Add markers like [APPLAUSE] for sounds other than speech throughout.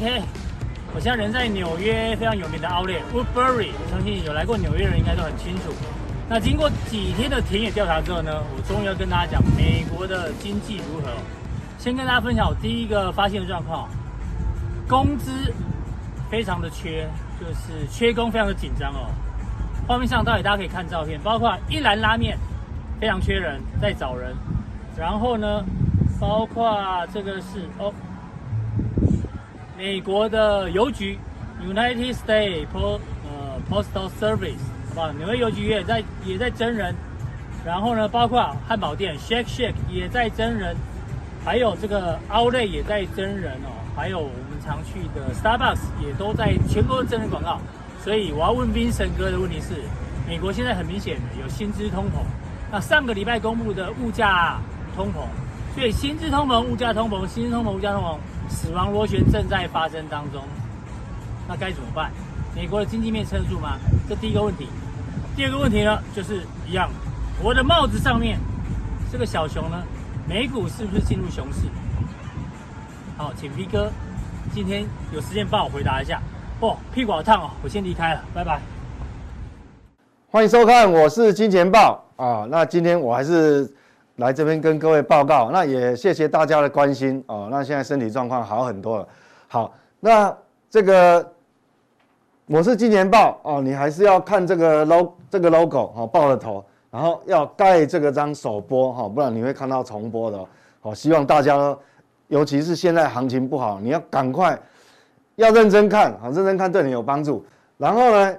OK，我现在人在纽约非常有名的 Outlet Woodbury，我相信有来过纽约的人应该都很清楚。那经过几天的田野调查之后呢，我终于要跟大家讲美国的经济如何。先跟大家分享我第一个发现的状况，工资非常的缺，就是缺工非常的紧张哦。画面上到底大家可以看照片，包括一兰拉面非常缺人，在找人。然后呢，包括这个是哦。美国的邮局，United States Post 呃 Postal Service，好不好？纽约邮局也在也在真人，然后呢，包括汉堡店 Shake Shake 也在真人，还有这个 Outlet 也在真人哦，还有我们常去的 Starbucks 也都在全国真人广告。所以我要问 Vincent 哥的问题是：美国现在很明显的有薪资通膨，那上个礼拜公布的物价通膨，所以薪资通膨、物价通膨、薪资通膨、物价通膨。死亡螺旋正在发生当中，那该怎么办？美国的经济面撑得住吗？这第一个问题。第二个问题呢，就是一样，我的帽子上面这个小熊呢，美股是不是进入熊市？好，请 V 哥今天有时间帮我回答一下。哦，屁股好烫哦，我先离开了，拜拜。欢迎收看，我是金钱豹啊。那今天我还是。来这边跟各位报告，那也谢谢大家的关心哦。那现在身体状况好很多了。好，那这个我是今年报哦，你还是要看这个 logo 这个 logo 哦，报了头，然后要盖这个章首播哈，不然你会看到重播的哦。希望大家，尤其是现在行情不好，你要赶快要认真看，好，认真看对你有帮助。然后呢，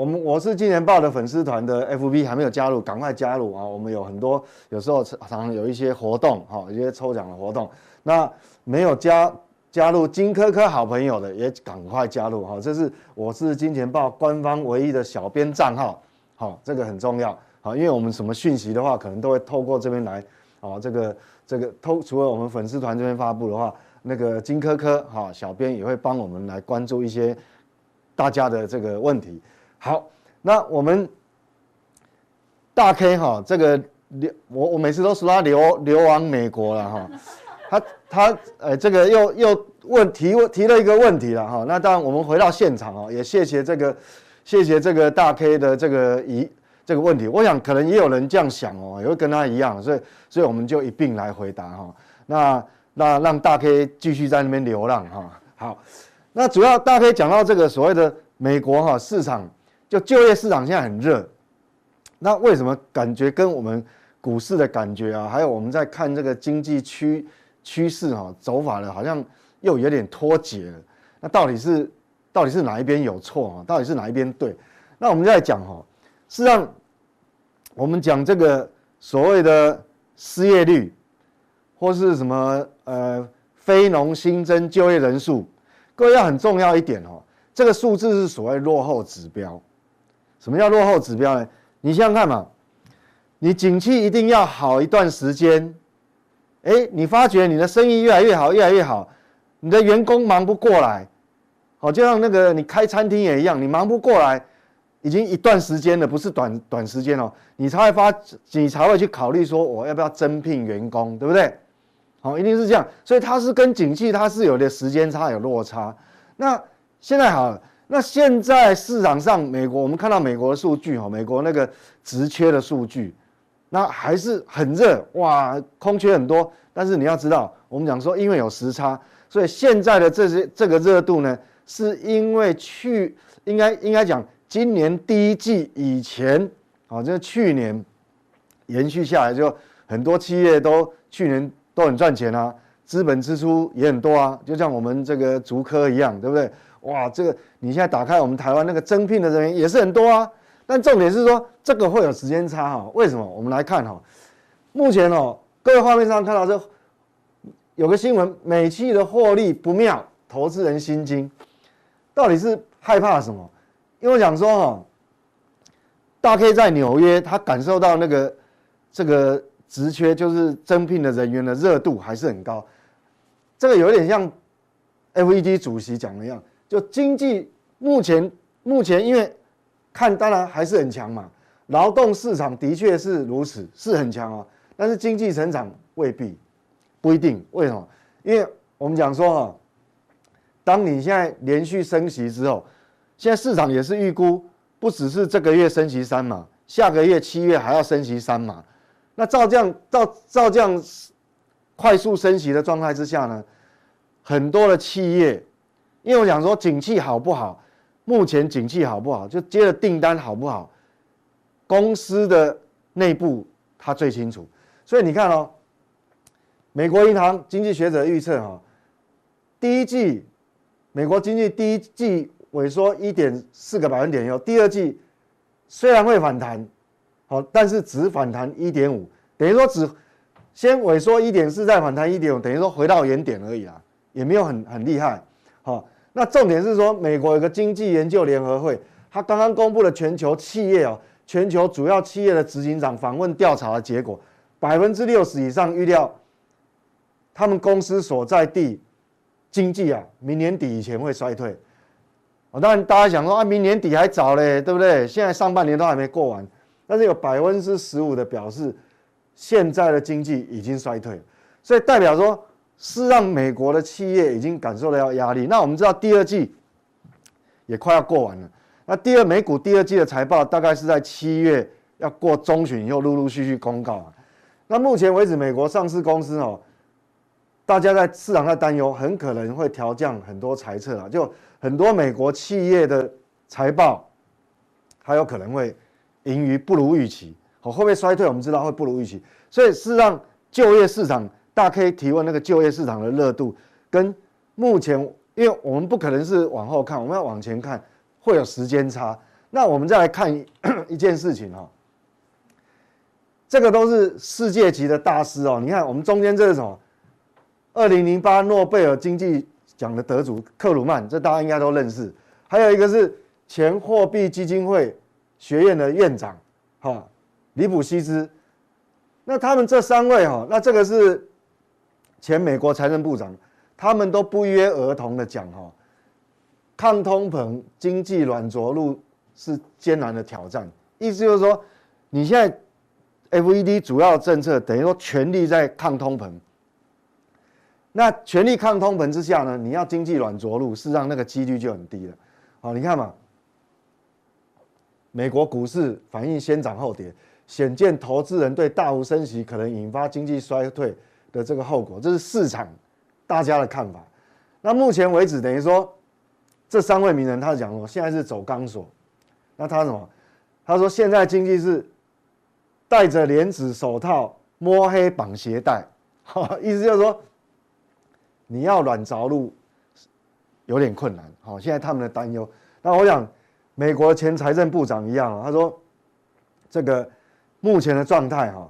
我们我是金钱豹的粉丝团的 FB 还没有加入，赶快加入啊！我们有很多，有时候常常有一些活动，哈，一些抽奖的活动。那没有加加入金科科好朋友的，也赶快加入哈！这是我是金钱豹官方唯一的小编账号，好，这个很重要，好，因为我们什么讯息的话，可能都会透过这边来，啊，这个这个透除了我们粉丝团这边发布的话，那个金科科哈小编也会帮我们来关注一些大家的这个问题。好，那我们大 K 哈，这个流我我每次都说他流流亡美国了哈，他他呃这个又又问提问提了一个问题了哈，那当然我们回到现场哦，也谢谢这个谢谢这个大 K 的这个疑这个问题，我想可能也有人这样想哦，也会跟他一样，所以所以我们就一并来回答哈，那那让大 K 继续在那边流浪哈，好，那主要大 K 讲到这个所谓的美国哈市场。就就业市场现在很热，那为什么感觉跟我们股市的感觉啊，还有我们在看这个经济趋趋势哈走法呢，好像又有点脱节了。那到底是到底是哪一边有错啊？到底是哪一边对？那我们再讲哈，事实上我们讲这个所谓的失业率，或是什么呃非农新增就业人数，各位要很重要一点哦，这个数字是所谓落后指标。什么叫落后指标呢？你想想看嘛，你景气一定要好一段时间，哎，你发觉你的生意越来越好，越来越好，你的员工忙不过来，好，就像那个你开餐厅也一样，你忙不过来，已经一段时间了，不是短短时间哦，你才会发，你才会去考虑说我要不要增聘员工，对不对？好，一定是这样，所以它是跟景气它是有的时间差，有落差。那现在好了。那现在市场上，美国我们看到美国的数据哈，美国那个职缺的数据，那还是很热哇，空缺很多。但是你要知道，我们讲说，因为有时差，所以现在的这些这个热度呢，是因为去应该应该讲今年第一季以前啊，这去年延续下来，就很多企业都去年都很赚钱啊，资本支出也很多啊，就像我们这个竹科一样，对不对？哇，这个你现在打开我们台湾那个征聘的人员也是很多啊，但重点是说这个会有时间差哈？为什么？我们来看哈，目前哦，各位画面上看到这有个新闻，美企的获利不妙，投资人心惊，到底是害怕什么？因为我讲说哈，大 K 在纽约，他感受到那个这个职缺就是增聘的人员的热度还是很高，这个有点像 FED 主席讲的一样。就经济目前目前因为看当然还是很强嘛，劳动市场的确是如此，是很强啊。但是经济成长未必，不一定。为什么？因为我们讲说哈，当你现在连续升息之后，现在市场也是预估，不只是这个月升息三码，下个月七月还要升息三码。那照这样照照这样快速升息的状态之下呢，很多的企业，因为我讲说景气好不好，目前景气好不好，就接的订单好不好，公司的内部他最清楚。所以你看哦，美国银行经济学者预测哈，第一季美国经济第一季萎缩一点四个百分点以后，第二季虽然会反弹。好，但是只反弹一点五，等于说只先萎缩一点四，再反弹一点五，等于说回到原点而已啊，也没有很很厉害。好，那重点是说，美国有个经济研究联合会，他刚刚公布了全球企业哦，全球主要企业的执行长访问调查的结果，百分之六十以上预料他们公司所在地经济啊，明年底以前会衰退。哦，当然大家想说啊，明年底还早嘞，对不对？现在上半年都还没过完。但是有百分之十五的表示，现在的经济已经衰退，所以代表说是让美国的企业已经感受到压力。那我们知道第二季也快要过完了，那第二美股第二季的财报大概是在七月要过中旬以后陆陆续续公告啊。那目前为止，美国上市公司哦，大家在市场在担忧，很可能会调降很多财测啊，就很多美国企业的财报还有可能会。盈余不如预期，好，会不会衰退？我们知道会不如预期，所以是让就业市场，大家可以提问那个就业市场的热度，跟目前，因为我们不可能是往后看，我们要往前看，会有时间差。那我们再来看一 [COUGHS] 件事情哈，这个都是世界级的大师哦。你看我们中间这是什么？二零零八诺贝尔经济奖的得主克鲁曼，这大家应该都认识。还有一个是前货币基金会。学院的院长，哈，里普西兹，那他们这三位哈，那这个是前美国财政部长，他们都不约而同的讲哈，抗通膨、经济软着陆是艰难的挑战。意思就是说，你现在 FED 主要政策等于说全力在抗通膨，那全力抗通膨之下呢，你要经济软着陆，事实上那个几率就很低了。好，你看嘛。美国股市反应先涨后跌，显见投资人对大幅升息可能引发经济衰退的这个后果，这是市场大家的看法。那目前为止，等于说这三位名人他讲说，现在是走钢索。那他什么？他说现在经济是戴着链子手套摸黑绑鞋带，[LAUGHS] 意思就是说你要软着陆有点困难。好，现在他们的担忧。那我想。美国前财政部长一样，他说：“这个目前的状态哈，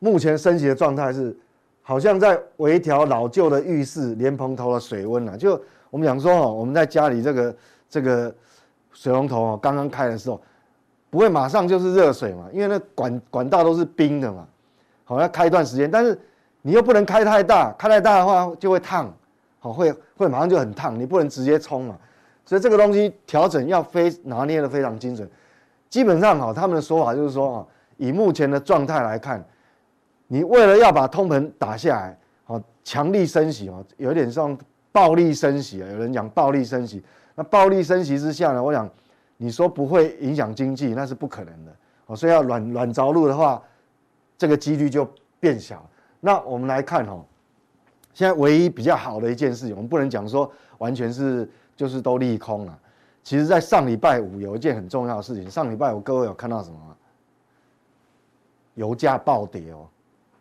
目前升息的状态是好像在微调老旧的浴室莲蓬头的水温了。就我们讲说哦，我们在家里这个这个水龙头哦刚刚开的时候，不会马上就是热水嘛，因为那管管道都是冰的嘛，好要开一段时间，但是你又不能开太大，开太大的话就会烫，好会会马上就很烫，你不能直接冲嘛。”所以这个东西调整要非拿捏得非常精准，基本上哈，他们的说法就是说啊，以目前的状态来看，你为了要把通膨打下来，好强力升息哦，有点像暴力升息啊，有人讲暴力升息，那暴力升息之下呢，我想你说不会影响经济，那是不可能的哦，所以要软软着陆的话，这个几率就变小。那我们来看哈，现在唯一比较好的一件事情，我们不能讲说完全是。就是都利空了。其实，在上礼拜五有一件很重要的事情。上礼拜五各位有看到什么？油价暴跌哦，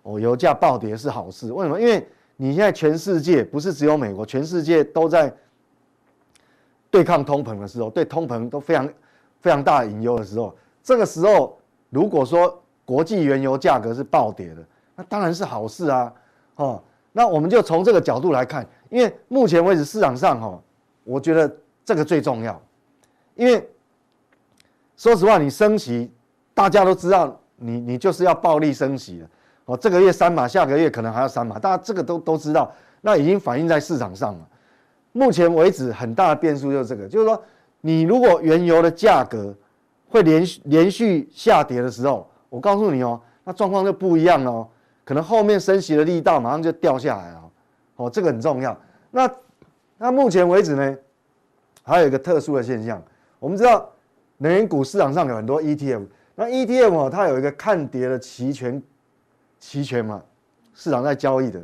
哦，油价暴跌是好事。为什么？因为你现在全世界不是只有美国，全世界都在对抗通膨的时候，对通膨都非常非常大的隐忧的时候，这个时候如果说国际原油价格是暴跌的，那当然是好事啊。哦，那我们就从这个角度来看，因为目前为止市场上哈。我觉得这个最重要，因为说实话，你升息，大家都知道你，你就是要暴力升息了。哦，这个月三码，下个月可能还要三码，大家这个都都知道，那已经反映在市场上了。目前为止，很大的变数就是这个，就是说，你如果原油的价格会连续连续下跌的时候，我告诉你哦，那状况就不一样了哦，可能后面升息的力道马上就掉下来了，哦，这个很重要。那那目前为止呢，还有一个特殊的现象，我们知道能源股市场上有很多 ETF，那 ETF 哦，它有一个看跌的期权，期权嘛，市场在交易的，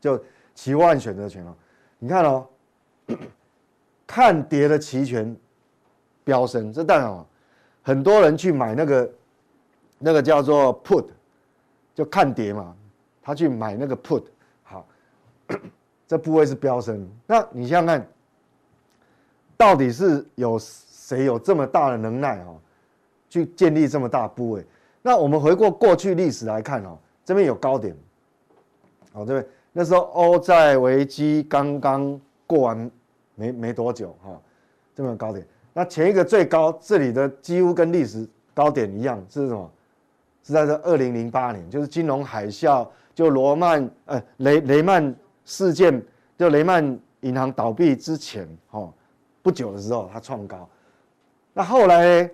就期万选择权哦，你看哦，[CLEARS THROAT] 看跌的期权飙升，这代表很多人去买那个那个叫做 put，就看跌嘛，他去买那个 put，好。[CLEARS THROAT] 这部位是飙升，那你想想看，到底是有谁有这么大的能耐哦，去建立这么大部位？那我们回过过去历史来看哦，这边有高点，哦，这边那时候欧债危机刚刚过完没没多久哈，这边有高点。那前一个最高，这里的几乎跟历史高点一样，是什么？是在这二零零八年，就是金融海啸，就罗曼呃雷雷曼。事件就雷曼银行倒闭之前，哦，不久的时候它创高，那后来？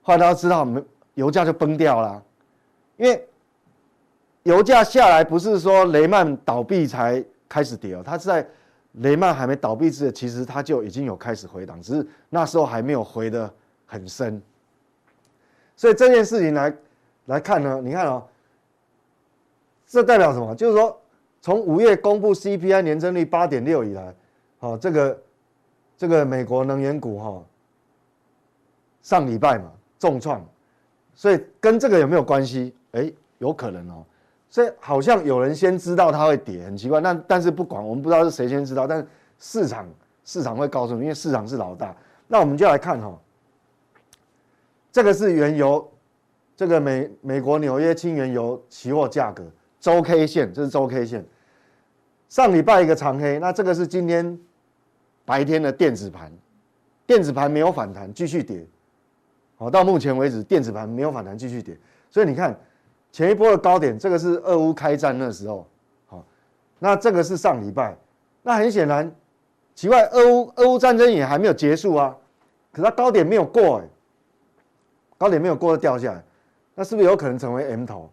后来大家知道，没油价就崩掉了，因为油价下来不是说雷曼倒闭才开始跌哦，它是在雷曼还没倒闭之前，其实它就已经有开始回档，只是那时候还没有回得很深。所以这件事情来来看呢，你看哦，这代表什么？就是说。从五月公布 CPI 年增率八点六以来，哦，这个这个美国能源股哈，上礼拜嘛重创，所以跟这个有没有关系？哎，有可能哦。所以好像有人先知道它会跌，很奇怪。但但是不管，我们不知道是谁先知道，但市场市场会告诉你，因为市场是老大。那我们就来看哈，这个是原油，这个美美国纽约轻原油期货价格。周 K 线，这是周 K 线。上礼拜一个长黑，那这个是今天白天的电子盘，电子盘没有反弹，继续跌。好，到目前为止，电子盘没有反弹，继续跌。所以你看，前一波的高点，这个是俄乌开战那时候。好，那这个是上礼拜。那很显然，奇怪，俄乌俄乌战争也还没有结束啊，可是它高点没有过，哎，高点没有过就掉下来，那是不是有可能成为 M 头？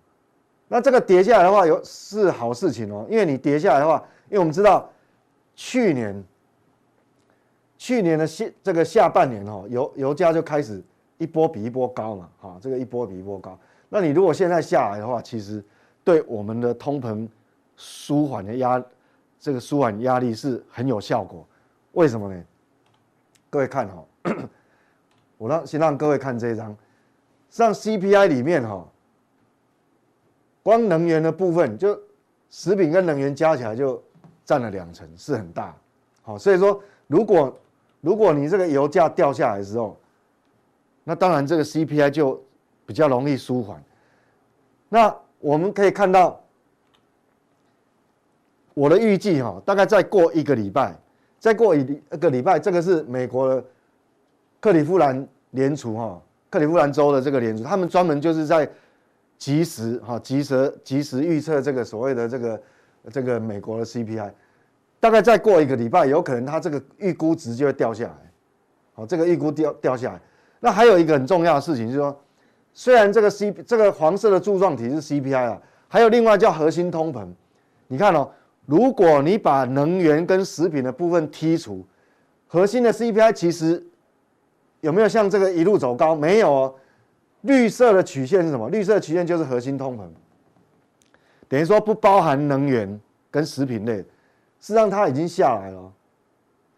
那这个跌下来的话，有是好事情哦，因为你跌下来的话，因为我们知道去年去年的下这个下半年哦，油油价就开始一波比一波高嘛，哈，这个一波比一波高。那你如果现在下来的话，其实对我们的通膨舒缓的压，这个舒缓压力是很有效果。为什么呢？各位看哈，[COUGHS] 我让先让各位看这一张，像 CPI 里面哈。光能源的部分，就食品跟能源加起来就占了两成，是很大。好，所以说，如果如果你这个油价掉下来的时候，那当然这个 CPI 就比较容易舒缓。那我们可以看到，我的预计哈，大概再过一个礼拜，再过一一个礼拜，这个是美国的克利夫兰联储哈，克利夫兰州的这个联储，他们专门就是在。及时哈，及时及时预测这个所谓的这个这个美国的 CPI，大概再过一个礼拜，有可能它这个预估值就会掉下来，好，这个预估掉掉下来。那还有一个很重要的事情就是说，虽然这个 C 这个黄色的柱状体是 CPI 啊，还有另外叫核心通膨。你看哦，如果你把能源跟食品的部分剔除，核心的 CPI 其实有没有像这个一路走高？没有哦。绿色的曲线是什么？绿色曲线就是核心通膨，等于说不包含能源跟食品类，事实上它已经下来了，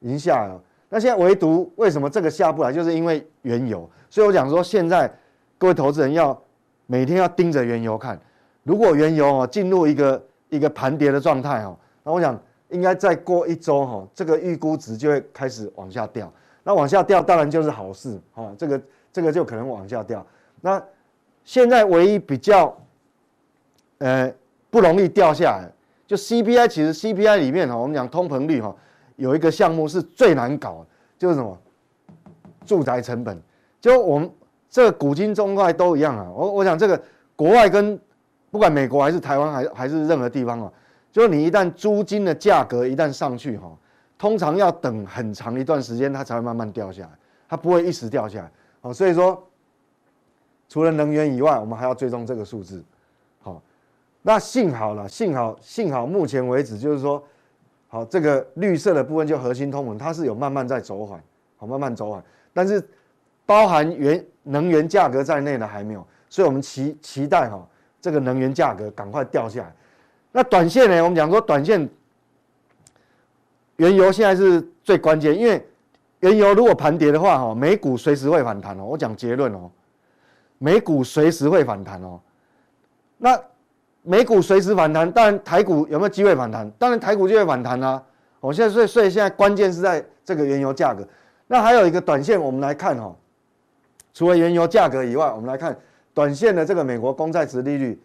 已经下来了。那现在唯独为什么这个下不来，就是因为原油。所以我讲说，现在各位投资人要每天要盯着原油看，如果原油哦进入一个一个盘跌的状态哦，那我想应该再过一周哈，这个预估值就会开始往下掉。那往下掉当然就是好事哈，这个这个就可能往下掉。那现在唯一比较，呃，不容易掉下来，就 CPI，其实 CPI 里面哈，我们讲通膨率哈，有一个项目是最难搞，就是什么？住宅成本。就我们这个古今中外都一样啊。我我想这个国外跟不管美国还是台湾还还是任何地方啊，就你一旦租金的价格一旦上去哈，通常要等很长一段时间它才会慢慢掉下来，它不会一时掉下来。好，所以说除了能源以外，我们还要追踪这个数字。好，那幸好了，幸好幸好目前为止就是说，好，这个绿色的部分就核心通膨，它是有慢慢在走缓，好，慢慢走缓，但是包含原能源价格在内的还没有，所以我们期期待哈，这个能源价格赶快掉下来。那短线呢？我们讲说短线，原油现在是最关键，因为原油如果盘跌的话，哈，美股随时会反弹哦。我讲结论哦，美股随时会反弹哦。那美股随时反弹，当然台股有没有机会反弹？当然台股就会反弹啊。我现在所以所以现在关键是在这个原油价格。那还有一个短线，我们来看哈，除了原油价格以外，我们来看短线的这个美国公债殖利率。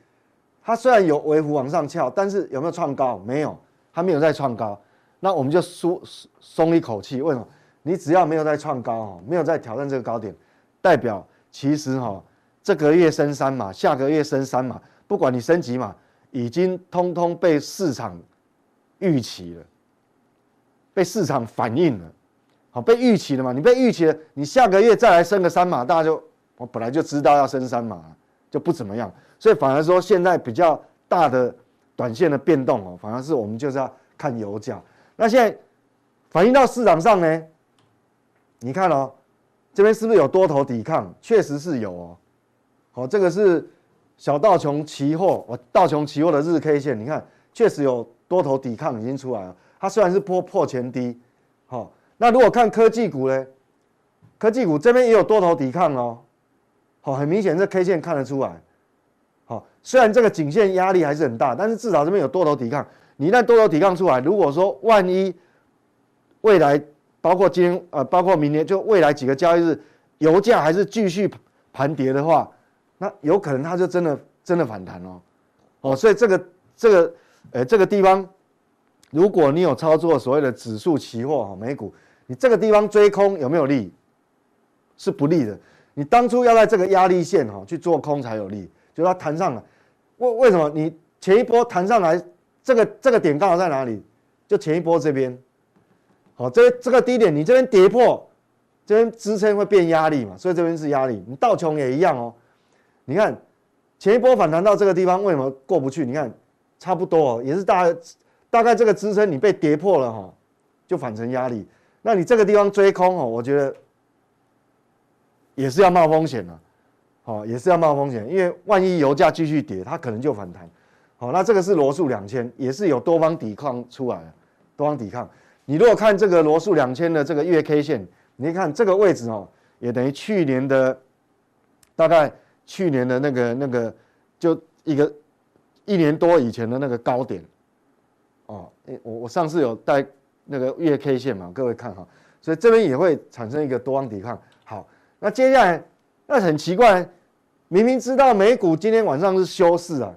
它虽然有微幅往上翘，但是有没有创高？没有，它没有再创高。那我们就松松一口气。为什么？你只要没有再创高哈，没有再挑战这个高点，代表其实哈，这个月升三码，下个月升三码，不管你升级嘛，已经通通被市场预期了，被市场反映了，好，被预期了嘛？你被预期了，你下个月再来升个三码，大家就我本来就知道要升三码，就不怎么样。所以反而说，现在比较大的短线的变动哦，反而是我们就是要看油价。那现在反映到市场上呢？你看哦，这边是不是有多头抵抗？确实是有哦。好，这个是小道琼期货，我道琼期货的日 K 线，你看确实有多头抵抗已经出来了。它虽然是破破前低，好，那如果看科技股呢？科技股这边也有多头抵抗哦。好，很明显这 K 线看得出来。好虽然这个颈线压力还是很大，但是至少这边有多头抵抗。你一旦多头抵抗出来，如果说万一未来包括今天呃，包括明年，就未来几个交易日，油价还是继续盘跌的话，那有可能它就真的真的反弹哦。哦，所以这个这个呃这个地方，如果你有操作所谓的指数期货哈美股，你这个地方追空有没有利？是不利的。你当初要在这个压力线哈去做空才有利，就它弹上了。为为什么你前一波弹上来，这个这个点刚好在哪里？就前一波这边，好，这这个低点你这边跌破，这边支撑会变压力嘛，所以这边是压力。你倒琼也一样哦，你看前一波反弹到这个地方，为什么过不去？你看差不多哦，也是大大概这个支撑你被跌破了哈，就反成压力。那你这个地方追空哦，我觉得也是要冒风险的。好，也是要冒风险，因为万一油价继续跌，它可能就反弹。好，那这个是罗素两千，也是有多方抵抗出来的，多方抵抗。你如果看这个罗素两千的这个月 K 线，你看这个位置哦，也等于去年的大概去年的那个那个就一个一年多以前的那个高点。哦，我我上次有带那个月 K 线嘛，各位看哈，所以这边也会产生一个多方抵抗。好，那接下来。那很奇怪，明明知道美股今天晚上是休市啊，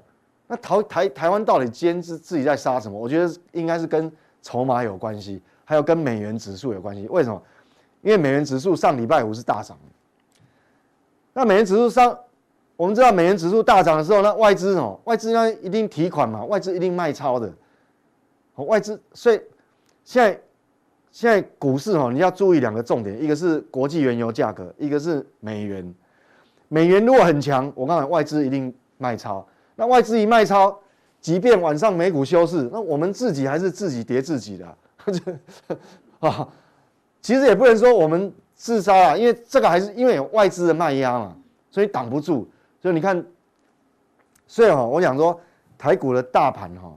那台台台湾到底今天是自己在杀什么？我觉得应该是跟筹码有关系，还有跟美元指数有关系。为什么？因为美元指数上礼拜五是大涨。那美元指数上，我们知道美元指数大涨的时候，那外资哦，外资那一定提款嘛，外资一定卖超的。外资，所以现在。现在股市哈，你要注意两个重点，一个是国际原油价格，一个是美元。美元如果很强，我刚才外资一定卖超。那外资一卖超，即便晚上美股休市，那我们自己还是自己跌自己的啊。[LAUGHS] 其实也不能说我们自杀啊，因为这个还是因为有外资的卖压嘛，所以挡不住。所以你看，所以哈，我讲说台股的大盘哈，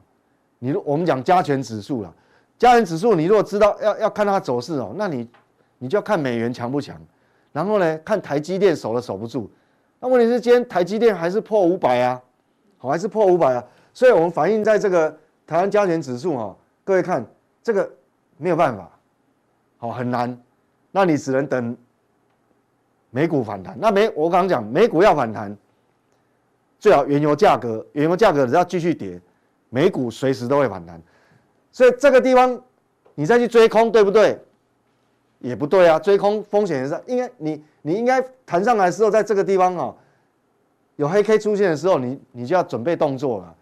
你我们讲加权指数了。加权指数，你如果知道要要看它走势哦，那你你就要看美元强不强，然后呢，看台积电守了守不住。那问题是今天台积电还是破五百啊，好，还是破五百啊，所以我们反映在这个台湾加权指数哦，各位看这个没有办法，好，很难，那你只能等美股反弹。那美我刚刚讲美股要反弹，最好原油价格原油价格只要继续跌，美股随时都会反弹。所以这个地方，你再去追空，对不对？也不对啊，追空风险也是应该你你应该弹上来的时候，在这个地方哦，有黑 K 出现的时候，你你就要准备动作了。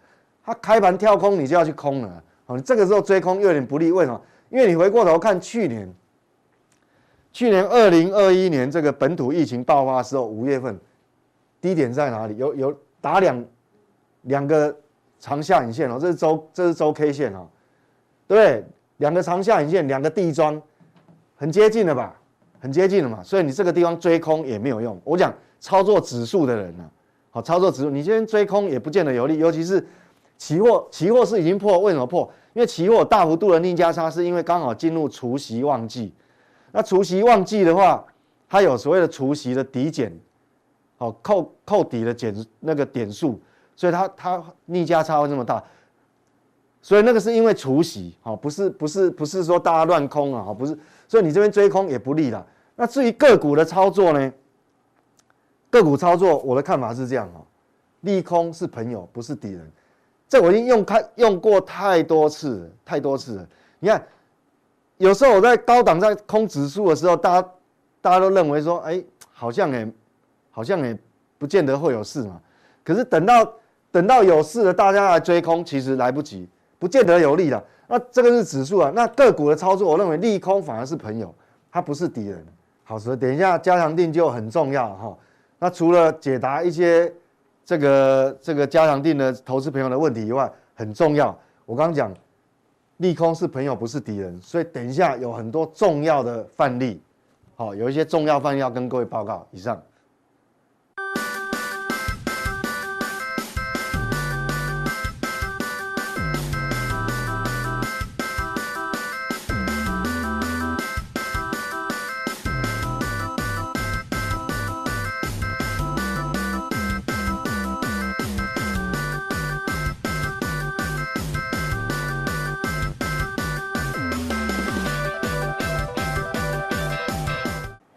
它开盘跳空，你就要去空了。哦，你这个时候追空又有点不利，为什么？因为你回过头看去年，去年二零二一年这个本土疫情爆发的时候，五月份低点在哪里？有有打两两个长下影线哦，这是周这是周 K 线哦，对对？两个长下影线，两个地桩，很接近了吧？很接近了嘛，所以你这个地方追空也没有用。我讲操作指数的人呢、啊，好操作指数，你今天追空也不见得有利，尤其是期货，期货是已经破，为什么破？因为期货大幅度的逆价差，是因为刚好进入除息旺季。那除息旺季的话，它有所谓的除息的抵减，好扣扣底的减那个点数，所以它它逆价差会这么大。所以那个是因为除息，好不是不是不是说大家乱空啊，好不是。所以你这边追空也不利了。那至于个股的操作呢？个股操作，我的看法是这样哦，利空是朋友，不是敌人。这我已经用开用过太多次，太多次了。你看，有时候我在高档在空指数的时候，大家大家都认为说，哎，好像也好像也不见得会有事嘛。可是等到等到有事了，大家来追空，其实来不及，不见得有利的。那这个是指数啊，那个股的操作，我认为利空反而是朋友，它不是敌人。好，所以等一下加强定就很重要哈。那除了解答一些这个这个加强定的投资朋友的问题以外，很重要。我刚刚讲利空是朋友，不是敌人，所以等一下有很多重要的范例，好，有一些重要范例要跟各位报告。以上。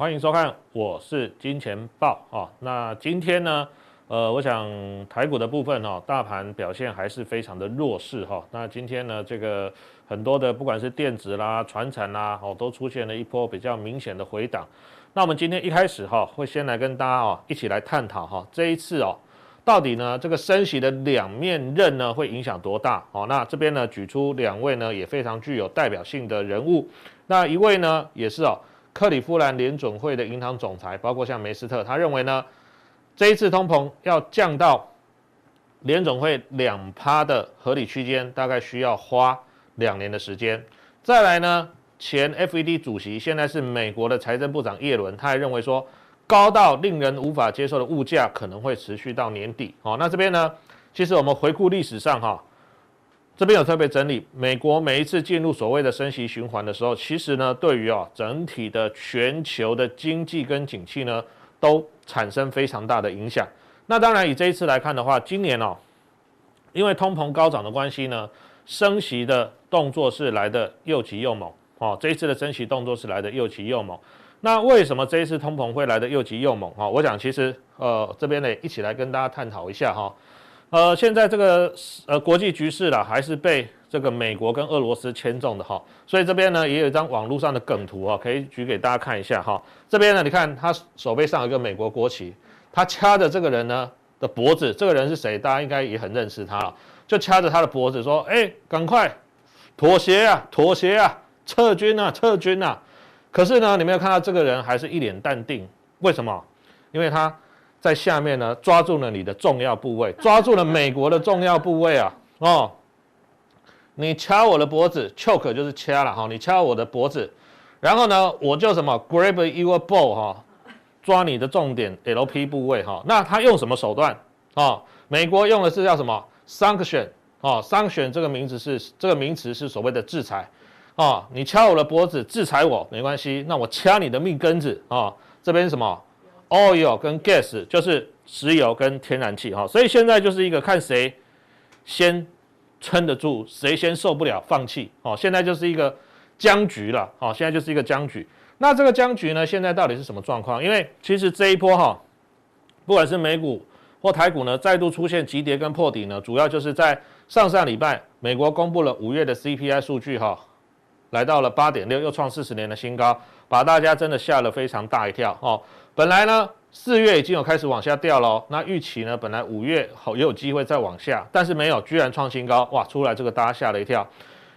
欢迎收看，我是金钱豹啊。那今天呢，呃，我想台股的部分哈，大盘表现还是非常的弱势哈。那今天呢，这个很多的不管是电子啦、传产啦，哦，都出现了一波比较明显的回档。那我们今天一开始哈，会先来跟大家哦一起来探讨哈，这一次哦，到底呢这个升息的两面刃呢会影响多大？哦，那这边呢举出两位呢也非常具有代表性的人物，那一位呢也是哦。克里夫兰联准会的银行总裁，包括像梅斯特，他认为呢，这一次通膨要降到联总会两趴的合理区间，大概需要花两年的时间。再来呢，前 FED 主席，现在是美国的财政部长耶伦，他还认为说，高到令人无法接受的物价可能会持续到年底。哦，那这边呢，其实我们回顾历史上哈。这边有特别整理，美国每一次进入所谓的升息循环的时候，其实呢，对于啊整体的全球的经济跟景气呢，都产生非常大的影响。那当然以这一次来看的话，今年哦，因为通膨高涨的关系呢，升息的动作是来的又急又猛哦。这一次的升息动作是来的又急又猛。那为什么这一次通膨会来的又急又猛？哈，我想其实呃这边呢，一起来跟大家探讨一下哈。呃，现在这个呃国际局势啦，还是被这个美国跟俄罗斯牵动的哈，所以这边呢也有一张网络上的梗图啊，可以举给大家看一下哈。这边呢，你看他手背上有一个美国国旗，他掐着这个人呢的脖子，这个人是谁？大家应该也很认识他了，就掐着他的脖子说：“哎，赶快妥协啊，妥协啊，撤军啊，撤军啊！”可是呢，你没有看到这个人还是一脸淡定，为什么？因为他。在下面呢，抓住了你的重要部位，[LAUGHS] 抓住了美国的重要部位啊！哦，你掐我的脖子，choke 就是掐了哈，你掐我的脖子，然后呢，我就什么 grab your ball 哈，抓你的重点 LP 部位哈。那他用什么手段啊？美国用的是叫什么 sanction 啊？sanction 这个名词是这个名词是所谓的制裁啊。你掐我的脖子，制裁我没关系，那我掐你的命根子啊。这边什么？Oil 跟 gas 就是石油跟天然气哈，所以现在就是一个看谁先撑得住，谁先受不了放弃哦。现在就是一个僵局了哦，现在就是一个僵局。那这个僵局呢，现在到底是什么状况？因为其实这一波哈，不管是美股或台股呢，再度出现急跌跟破底呢，主要就是在上上礼拜美国公布了五月的 CPI 数据哈，来到了八点六，又创四十年的新高，把大家真的吓了非常大一跳哦。本来呢，四月已经有开始往下掉了，那预期呢，本来五月好也有机会再往下，但是没有，居然创新高，哇！出来这个大家吓了一跳。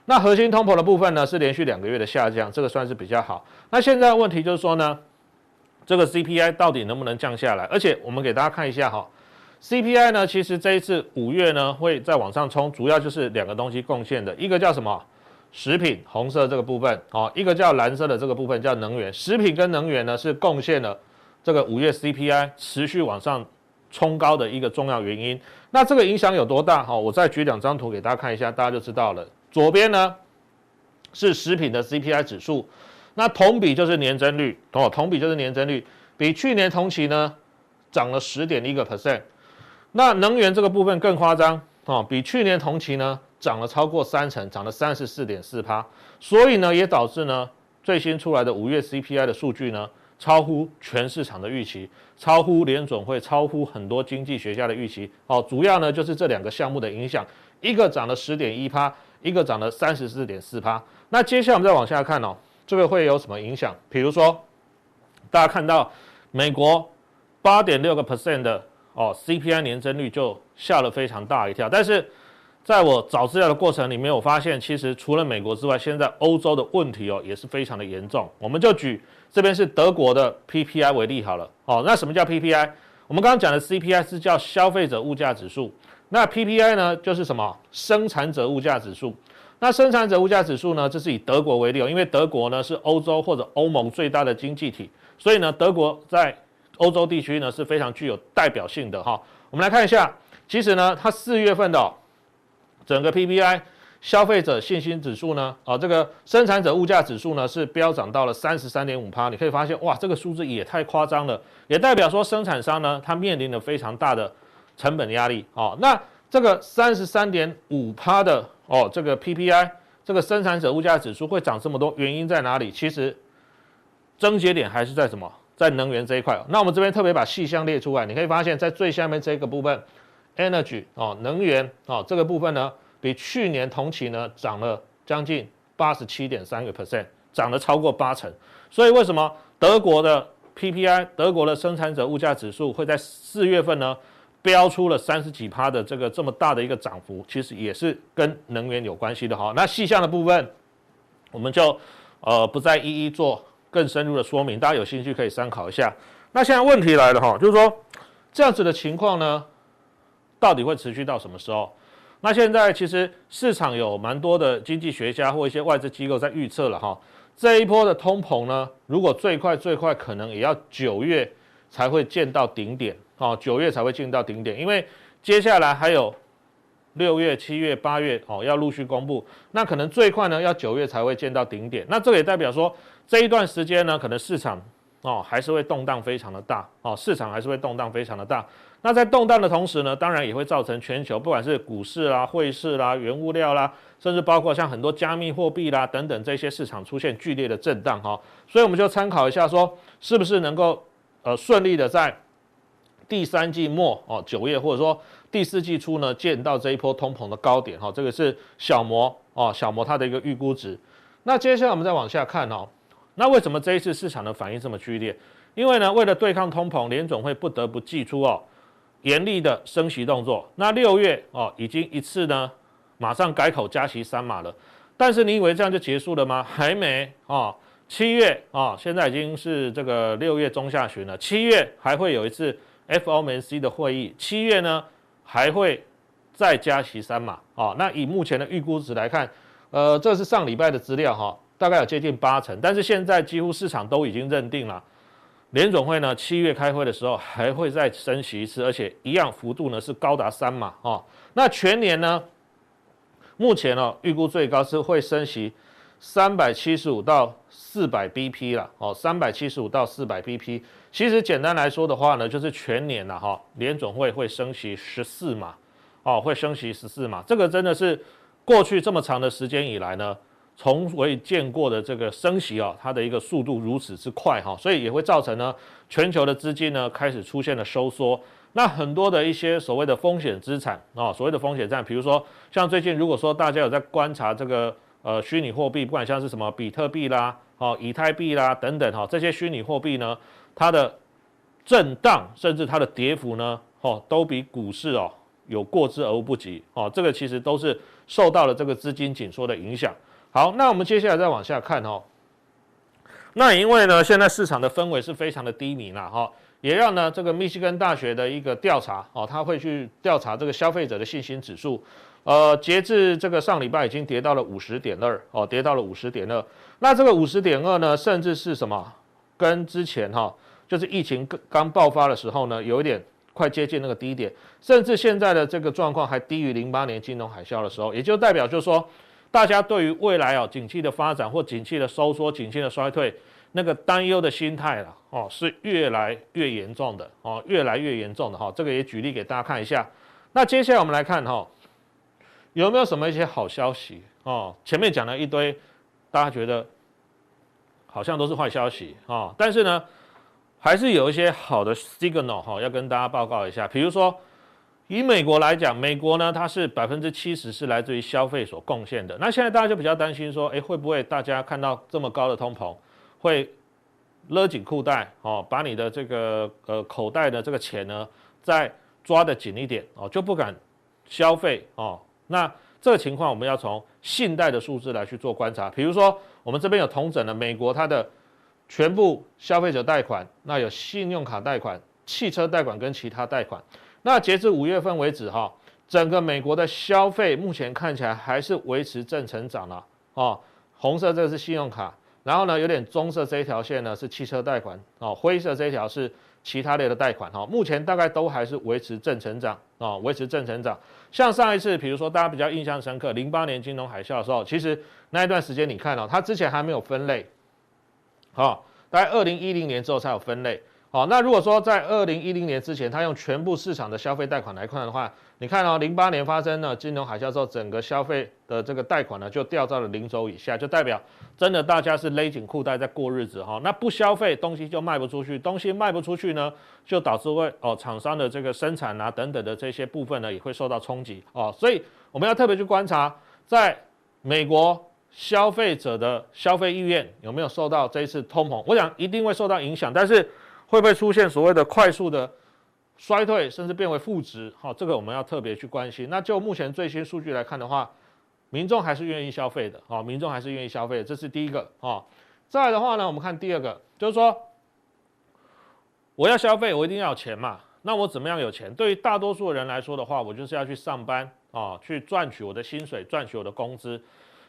那核心通膨的部分呢，是连续两个月的下降，这个算是比较好。那现在问题就是说呢，这个 CPI 到底能不能降下来？而且我们给大家看一下哈，CPI 呢，其实这一次五月呢会再往上冲，主要就是两个东西贡献的，一个叫什么？食品，红色这个部分，哦，一个叫蓝色的这个部分叫能源。食品跟能源呢是贡献了这个五月 CPI 持续往上冲高的一个重要原因。那这个影响有多大？哈，我再举两张图给大家看一下，大家就知道了。左边呢是食品的 CPI 指数，那同比就是年增率哦，同比就是年增率，比去年同期呢涨了十点一个 percent。那能源这个部分更夸张哦，比去年同期呢涨了超过三成，涨了三十四点四趴。所以呢也导致呢最新出来的五月 CPI 的数据呢超乎全市场的预期，超乎联总会，超乎很多经济学家的预期哦。主要呢就是这两个项目的影响，一个涨了十点一趴。一个涨了三十四点四趴，那接下来我们再往下看哦，这个会有什么影响？比如说，大家看到美国八点六个 percent 的哦 CPI 年增率就吓了非常大一跳。但是在我找资料的过程里面，我发现其实除了美国之外，现在欧洲的问题哦也是非常的严重。我们就举这边是德国的 PPI 为例好了哦。那什么叫 PPI？我们刚刚讲的 CPI 是叫消费者物价指数。那 PPI 呢，就是什么生产者物价指数？那生产者物价指数呢，这是以德国为例哦，因为德国呢是欧洲或者欧盟最大的经济体，所以呢，德国在欧洲地区呢是非常具有代表性的哈。我们来看一下，其实呢，它四月份的、整个 PPI 消费者信心指数呢，啊，这个生产者物价指数呢是飙涨到了三十三点五趴。你可以发现，哇，这个数字也太夸张了，也代表说生产商呢，它面临了非常大的。成本压力哦，那这个三十三点五趴的哦，这个 PPI 这个生产者物价指数会涨这么多，原因在哪里？其实症结点还是在什么？在能源这一块。那我们这边特别把细项列出来，你可以发现，在最下面这个部分，energy 哦，能源哦，这个部分呢，比去年同期呢涨了将近八十七点三个 percent，涨了超过八成。所以为什么德国的 PPI 德国的生产者物价指数会在四月份呢？飙出了三十几趴的这个这么大的一个涨幅，其实也是跟能源有关系的哈。那细项的部分，我们就呃不再一一做更深入的说明，大家有兴趣可以参考一下。那现在问题来了哈，就是说这样子的情况呢，到底会持续到什么时候？那现在其实市场有蛮多的经济学家或一些外资机构在预测了哈，这一波的通膨呢，如果最快最快可能也要九月才会见到顶点。哦，九月才会进到顶点，因为接下来还有六月、七月、八月哦，要陆续公布。那可能最快呢，要九月才会见到顶点。那这也代表说，这一段时间呢，可能市场哦还是会动荡非常的大哦，市场还是会动荡非常的大。那在动荡的同时呢，当然也会造成全球不管是股市啦、汇市啦、原物料啦，甚至包括像很多加密货币啦等等这些市场出现剧烈的震荡哈。所以我们就参考一下说，是不是能够呃顺利的在。第三季末哦，九月或者说第四季初呢，见到这一波通膨的高点哈，这个是小摩哦，小摩它的一个预估值。那接下来我们再往下看哦，那为什么这一次市场的反应这么剧烈？因为呢，为了对抗通膨，联总会不得不祭出哦严厉的升息动作。那六月哦，已经一次呢，马上改口加息三码了。但是你以为这样就结束了吗？还没哦，七月啊，现在已经是这个六月中下旬了，七月还会有一次。FOMC 的会议，七月呢还会再加息三码啊。那以目前的预估值来看，呃，这是上礼拜的资料哈，大概有接近八成。但是现在几乎市场都已经认定了，联总会呢七月开会的时候还会再升息一次，而且一样幅度呢是高达三码哦。那全年呢，目前呢预估最高是会升息三百七十五到四百 BP 了哦，三百七十五到四百 BP。其实简单来说的话呢，就是全年了哈，联总会会升息十四码，哦，会升息十四码，这个真的是过去这么长的时间以来呢，从未见过的这个升息啊，它的一个速度如此之快哈，所以也会造成呢，全球的资金呢开始出现了收缩，那很多的一些所谓的风险资产啊，所谓的风险资产，比如说像最近如果说大家有在观察这个呃虚拟货币，不管像是什么比特币啦，哦，以太币啦等等哈，这些虚拟货币呢。它的震荡甚至它的跌幅呢，哦，都比股市哦有过之而无不及哦，这个其实都是受到了这个资金紧缩的影响。好，那我们接下来再往下看哦。那因为呢，现在市场的氛围是非常的低迷了哈，也让呢这个密西根大学的一个调查哦，他会去调查这个消费者的信心指数，呃，截至这个上礼拜已经跌到了五十点二哦，跌到了五十点二。那这个五十点二呢，甚至是什么？跟之前哈，就是疫情刚刚爆发的时候呢，有一点快接近那个低点，甚至现在的这个状况还低于零八年金融海啸的时候，也就代表就是说。大家对于未来哦，景气的发展或景气的收缩、景气的衰退，那个担忧的心态了哦，是越来越严重的哦，越来越严重的哈。这个也举例给大家看一下。那接下来我们来看哈，有没有什么一些好消息哦？前面讲了一堆，大家觉得好像都是坏消息哦，但是呢，还是有一些好的 signal 哈，要跟大家报告一下，比如说。以美国来讲，美国呢，它是百分之七十是来自于消费所贡献的。那现在大家就比较担心说，诶，会不会大家看到这么高的通膨，会勒紧裤带哦，把你的这个呃口袋的这个钱呢再抓得紧一点哦，就不敢消费哦。那这个情况我们要从信贷的数字来去做观察。比如说，我们这边有同整了美国它的全部消费者贷款，那有信用卡贷款、汽车贷款跟其他贷款。那截至五月份为止，哈，整个美国的消费目前看起来还是维持正成长了，哦，红色这是信用卡，然后呢，有点棕色这一条线呢是汽车贷款，哦，灰色这一条是其他类的贷款，哈，目前大概都还是维持正成长，哦，维持正成长。像上一次，比如说大家比较印象深刻，零八年金融海啸的时候，其实那一段时间你看哦，它之前还没有分类，好，大概二零一零年之后才有分类。好，那如果说在二零一零年之前，他用全部市场的消费贷款来看的话，你看哦，零八年发生了金融海啸之后，整个消费的这个贷款呢就掉到了零轴以下，就代表真的大家是勒紧裤带在过日子哈。那不消费，东西就卖不出去，东西卖不出去呢，就导致会哦厂商的这个生产啊等等的这些部分呢也会受到冲击哦。所以我们要特别去观察，在美国消费者的消费意愿有没有受到这一次通膨，我想一定会受到影响，但是。会不会出现所谓的快速的衰退，甚至变为负值？好，这个我们要特别去关心。那就目前最新数据来看的话，民众还是愿意消费的。好，民众还是愿意消费，这是第一个。好，再来的话呢，我们看第二个，就是说我要消费，我一定要有钱嘛。那我怎么样有钱？对于大多数人来说的话，我就是要去上班啊，去赚取我的薪水，赚取我的工资。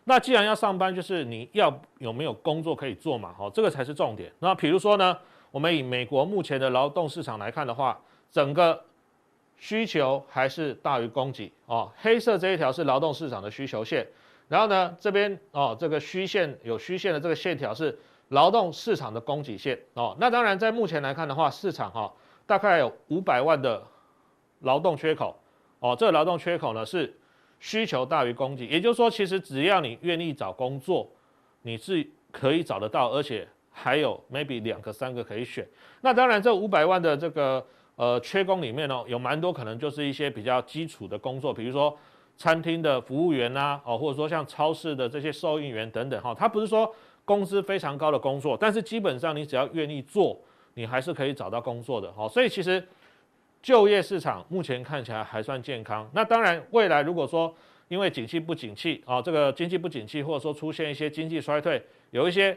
那既然要上班，就是你要有没有工作可以做嘛？好，这个才是重点。那比如说呢？我们以美国目前的劳动市场来看的话，整个需求还是大于供给哦。黑色这一条是劳动市场的需求线，然后呢，这边哦，这个虚线有虚线的这个线条是劳动市场的供给线哦。那当然，在目前来看的话，市场哈大概有五百万的劳动缺口哦。这个劳动缺口呢是需求大于供给，也就是说，其实只要你愿意找工作，你是可以找得到，而且。还有 maybe 两个三个可以选，那当然这五百万的这个呃缺工里面哦，有蛮多可能就是一些比较基础的工作，比如说餐厅的服务员呐，哦或者说像超市的这些收银员等等哈，它不是说工资非常高的工作，但是基本上你只要愿意做，你还是可以找到工作的哈，所以其实就业市场目前看起来还算健康。那当然未来如果说因为景气不景气啊，这个经济不景气，或者说出现一些经济衰退，有一些。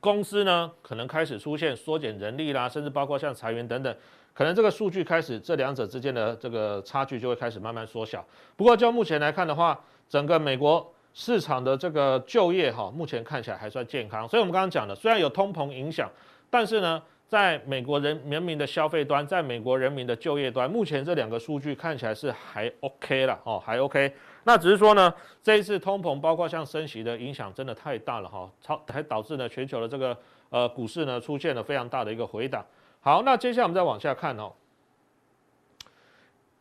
公司呢，可能开始出现缩减人力啦，甚至包括像裁员等等，可能这个数据开始，这两者之间的这个差距就会开始慢慢缩小。不过就目前来看的话，整个美国市场的这个就业哈，目前看起来还算健康。所以我们刚刚讲的，虽然有通膨影响，但是呢，在美国人人民的消费端，在美国人民的就业端，目前这两个数据看起来是还 OK 了哦，还 OK。那只是说呢，这一次通膨包括像升息的影响真的太大了哈，超还导致呢全球的这个呃股市呢出现了非常大的一个回档。好，那接下来我们再往下看哦。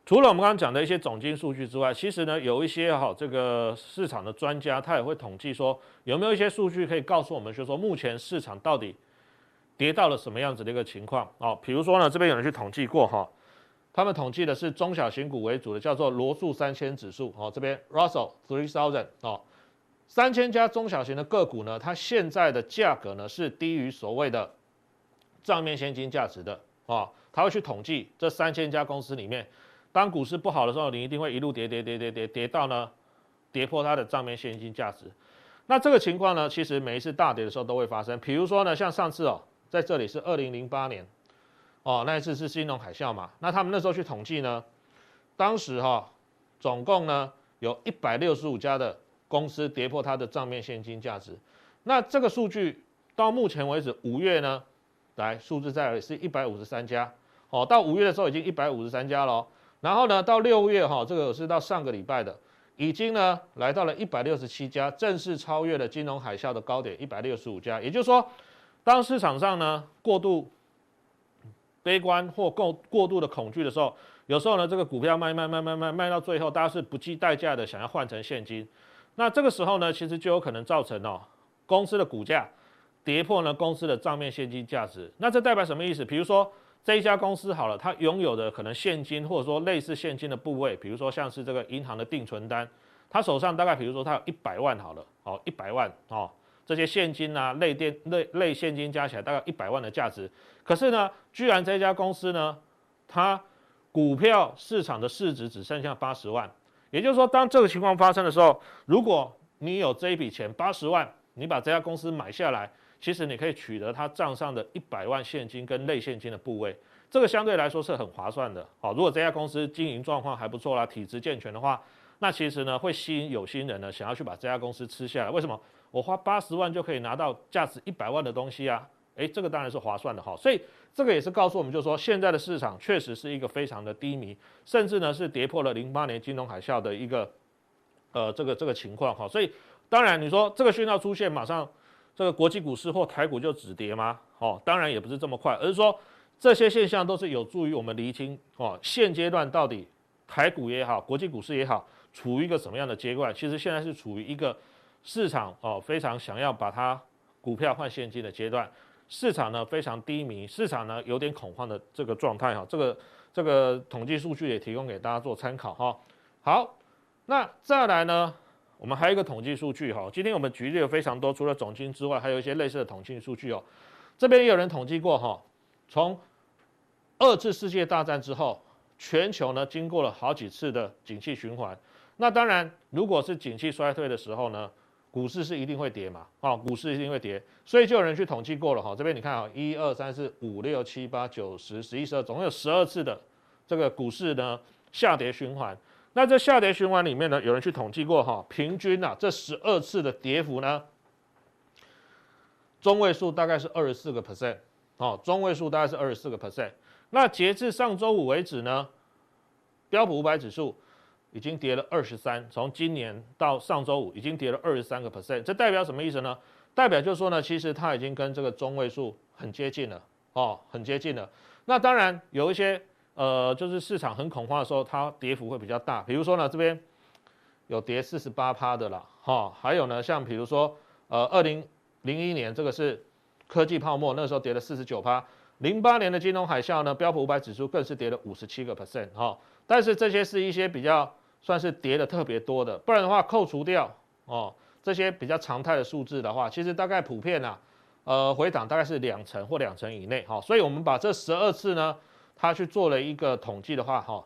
除了我们刚刚讲的一些总经数据之外，其实呢有一些哈这个市场的专家他也会统计说有没有一些数据可以告诉我们，就是说目前市场到底跌到了什么样子的一个情况哦。比如说呢，这边有人去统计过哈。他们统计的是中小型股为主的，叫做罗素三千指数哦。这边 Russell Three Thousand 哦，三千家中小型的个股呢，它现在的价格呢是低于所谓的账面现金价值的哦。他会去统计这三千家公司里面，当股市不好的时候，你一定会一路跌跌跌跌跌跌到呢，跌破它的账面现金价值。那这个情况呢，其实每一次大跌的时候都会发生。比如说呢，像上次哦，在这里是二零零八年，哦，那一次是金融海啸嘛。那他们那时候去统计呢，当时哈、哦，总共呢有一百六十五家的公司跌破它的账面现金价值。那这个数据到目前为止，五月呢，来数字在是一百五十三家，哦，到五月的时候已经一百五十三家了。然后呢，到六月哈，这个是到上个礼拜的，已经呢来到了一百六十七家，正式超越了金融海啸的高点一百六十五家。也就是说，当市场上呢过度悲观或过过度的恐惧的时候，有时候呢这个股票卖卖卖卖卖卖到最后，大家是不计代价的想要换成现金。那这个时候呢，其实就有可能造成哦。公司的股价跌破呢，公司的账面现金价值，那这代表什么意思？比如说这一家公司好了，它拥有的可能现金或者说类似现金的部位，比如说像是这个银行的定存单，它手上大概比如说它有一百万好了，哦，一百万哦，这些现金啊类电类类现金加起来大概一百万的价值，可是呢，居然这家公司呢，它股票市场的市值只剩下八十万，也就是说，当这个情况发生的时候，如果你有这一笔钱八十万。你把这家公司买下来，其实你可以取得它账上的一百万现金跟类现金的部位，这个相对来说是很划算的。好，如果这家公司经营状况还不错啦，体质健全的话，那其实呢会吸引有心人呢想要去把这家公司吃下来。为什么？我花八十万就可以拿到价值一百万的东西啊？诶，这个当然是划算的哈。所以这个也是告诉我们，就是说现在的市场确实是一个非常的低迷，甚至呢是跌破了零八年金融海啸的一个呃这个这个情况哈。所以。当然，你说这个讯号出现，马上这个国际股市或台股就止跌吗？哦，当然也不是这么快，而是说这些现象都是有助于我们厘清哦，现阶段到底台股也好，国际股市也好，处于一个什么样的阶段？其实现在是处于一个市场哦非常想要把它股票换现金的阶段，市场呢非常低迷，市场呢有点恐慌的这个状态哈。这个这个统计数据也提供给大家做参考哈。好，那再来呢？我们还有一个统计数据哈，今天我们举例了非常多，除了总经之外，还有一些类似的统计数据哦。这边也有人统计过哈，从二次世界大战之后，全球呢经过了好几次的景气循环。那当然，如果是景气衰退的时候呢，股市是一定会跌嘛，啊，股市一定会跌。所以就有人去统计过了哈，这边你看啊，一二三四五六七八九十十一十二，总共有十二次的这个股市呢下跌循环。那这下跌循环里面呢，有人去统计过哈，平均啊这十二次的跌幅呢，中位数大概是二十四个 percent，哦，中位数大概是二十四个 percent。那截至上周五为止呢，标普五百指数已经跌了二十三，从今年到上周五已经跌了二十三个 percent。这代表什么意思呢？代表就是说呢，其实它已经跟这个中位数很接近了，哦，很接近了。那当然有一些。呃，就是市场很恐慌的时候，它跌幅会比较大。比如说呢，这边有跌四十八趴的了，哈，还有呢，像比如说，呃，二零零一年这个是科技泡沫，那时候跌了四十九趴。零八年的金融海啸呢，标普五百指数更是跌了五十七个 percent，哈。但是这些是一些比较算是跌的特别多的，不然的话，扣除掉哦这些比较常态的数字的话，其实大概普遍啊，呃，回档大概是两成或两成以内，哈。所以我们把这十二次呢。它去做了一个统计的话，哈，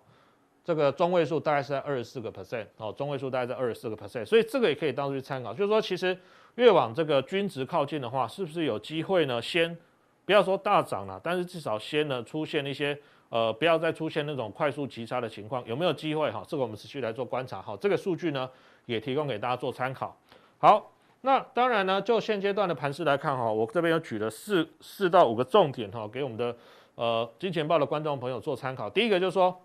这个中位数大概是在二十四个 percent，哦，中位数大概在二十四个 percent，所以这个也可以当做去参考。就是说，其实越往这个均值靠近的话，是不是有机会呢？先不要说大涨了，但是至少先呢出现一些呃，不要再出现那种快速急杀的情况，有没有机会？哈，这个我们持续来做观察。哈，这个数据呢也提供给大家做参考。好，那当然呢，就现阶段的盘势来看，哈，我这边有举了四四到五个重点，哈，给我们的。呃，金钱豹的观众朋友做参考。第一个就是说，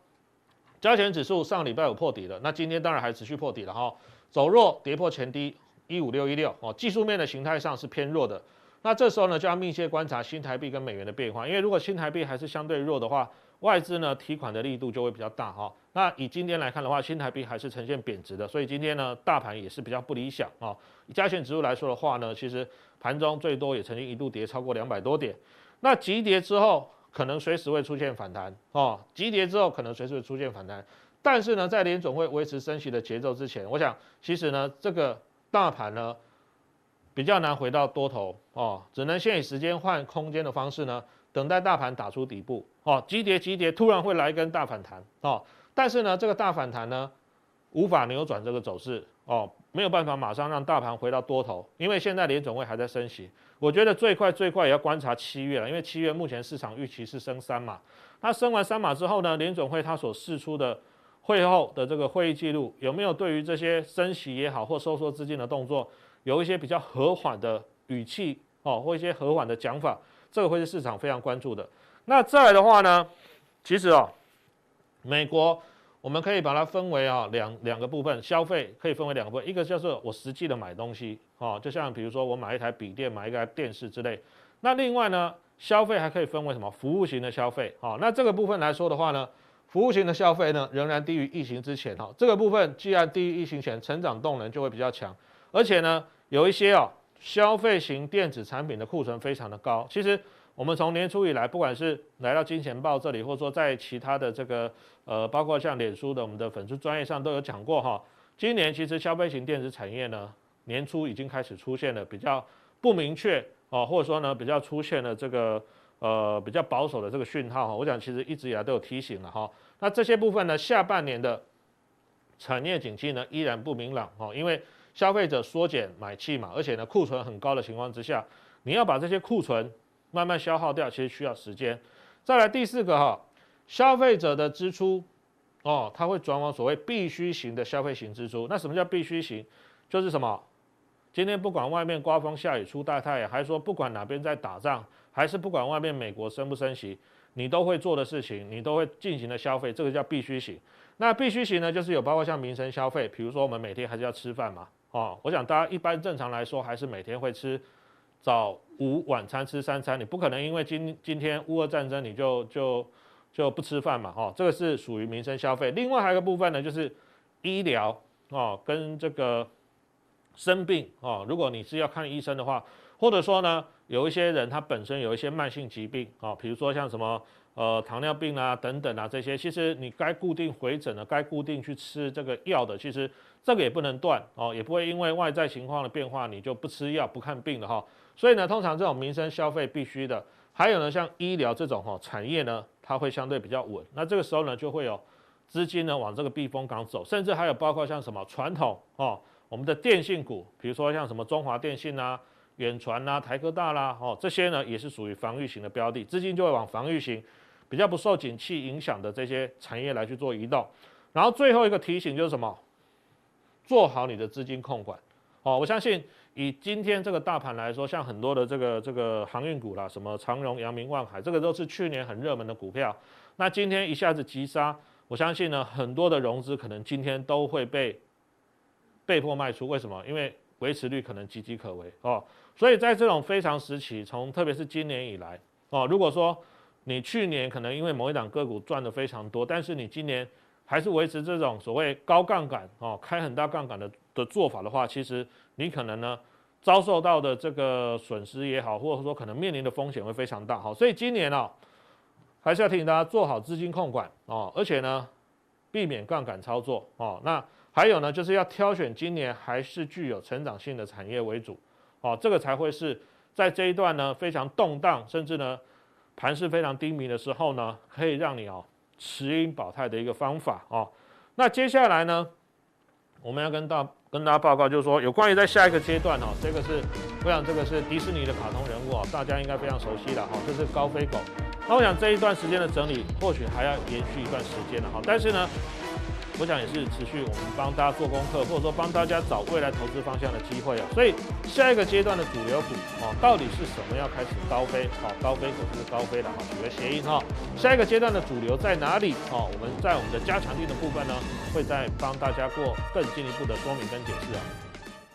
加权指数上礼拜有破底了，那今天当然还持续破底了哈，走弱跌破前低一五六一六哦，技术面的形态上是偏弱的。那这时候呢，就要密切观察新台币跟美元的变化，因为如果新台币还是相对弱的话，外资呢提款的力度就会比较大哈。那以今天来看的话，新台币还是呈现贬值的，所以今天呢，大盘也是比较不理想啊。以加权指数来说的话呢，其实盘中最多也曾经一度跌超过两百多点，那急跌之后。可能随时会出现反弹哦，急跌之后可能随时会出现反弹，但是呢，在联总会维持升息的节奏之前，我想其实呢，这个大盘呢比较难回到多头哦，只能先以时间换空间的方式呢，等待大盘打出底部哦，急跌急跌，突然会来一根大反弹哦，但是呢，这个大反弹呢，无法扭转这个走势哦，没有办法马上让大盘回到多头，因为现在联准会还在升息。我觉得最快最快也要观察七月了，因为七月目前市场预期是升三码。那升完三码之后呢，联准会它所释出的会后的这个会议记录，有没有对于这些升息也好或收缩资金的动作，有一些比较和缓的语气哦，或一些和缓的讲法，这个会是市场非常关注的。那再来的话呢，其实哦，美国我们可以把它分为啊两两个部分，消费可以分为两个部分，一个叫做我实际的买东西哦，就像比如说我买一台笔电、买一台电视之类。那另外呢，消费还可以分为什么？服务型的消费哦。那这个部分来说的话呢，服务型的消费呢仍然低于疫情之前哈。这个部分既然低于疫情前，成长动能就会比较强，而且呢。有一些哦，消费型电子产品的库存非常的高。其实我们从年初以来，不管是来到金钱豹这里，或者说在其他的这个呃，包括像脸书的我们的粉丝专业上都有讲过哈。今年其实消费型电子产业呢，年初已经开始出现了比较不明确哦，或者说呢比较出现了这个呃比较保守的这个讯号哈。我想其实一直以来都有提醒了哈。那这些部分呢，下半年的产业景气呢依然不明朗哈，因为。消费者缩减买气嘛，而且呢库存很高的情况之下，你要把这些库存慢慢消耗掉，其实需要时间。再来第四个哈，消费者的支出哦，它会转往所谓必需型的消费型支出。那什么叫必须型？就是什么？今天不管外面刮风下雨出大太阳，还是说不管哪边在打仗，还是不管外面美国升不升息，你都会做的事情，你都会进行的消费，这个叫必需型。那必须型呢，就是有包括像民生消费，比如说我们每天还是要吃饭嘛。哦，我想大家一般正常来说还是每天会吃早午晚餐吃三餐，你不可能因为今今天乌俄战争你就就就不吃饭嘛，哈，这个是属于民生消费。另外还有一个部分呢，就是医疗哦，跟这个生病哦，如果你是要看医生的话，或者说呢，有一些人他本身有一些慢性疾病啊，比如说像什么。呃，糖尿病啊，等等啊，这些其实你该固定回诊的，该固定去吃这个药的，其实这个也不能断哦，也不会因为外在情况的变化，你就不吃药不看病了哈。所以呢，通常这种民生消费必须的，还有呢，像医疗这种哈产业呢，它会相对比较稳。那这个时候呢，就会有资金呢往这个避风港走，甚至还有包括像什么传统哦，我们的电信股，比如说像什么中华电信啊、远传啊、台科大啦，哦，这些呢也是属于防御型的标的，资金就会往防御型。比较不受景气影响的这些产业来去做移动，然后最后一个提醒就是什么？做好你的资金控管哦。我相信以今天这个大盘来说，像很多的这个这个航运股啦，什么长荣、阳明、万海，这个都是去年很热门的股票。那今天一下子急杀，我相信呢，很多的融资可能今天都会被被迫卖出。为什么？因为维持率可能岌岌可危哦。所以在这种非常时期，从特别是今年以来哦，如果说你去年可能因为某一档个股赚的非常多，但是你今年还是维持这种所谓高杠杆哦，开很大杠杆的的做法的话，其实你可能呢遭受到的这个损失也好，或者说可能面临的风险会非常大。好，所以今年啊，还是要提醒大家做好资金控管哦，而且呢避免杠杆操作哦。那还有呢，就是要挑选今年还是具有成长性的产业为主哦，这个才会是在这一段呢非常动荡，甚至呢。盘势非常低迷的时候呢，可以让你哦持盈保泰的一个方法哦。那接下来呢，我们要跟大跟大家报告，就是说有关于在下一个阶段哦，这个是我想这个是迪士尼的卡通人物啊，大家应该非常熟悉了哈，这是高飞狗。那我想这一段时间的整理，或许还要延续一段时间的哈，但是呢。我想也是持续我们帮大家做功课，或者说帮大家找未来投资方向的机会啊。所以下一个阶段的主流股啊，到底是什么要开始高飞？好，高飞可不是高飞的哈，举个谐音哈。下一个阶段的主流在哪里？啊，我们在我们的加强力的部分呢，会再帮大家过更进一步的说明跟解释啊。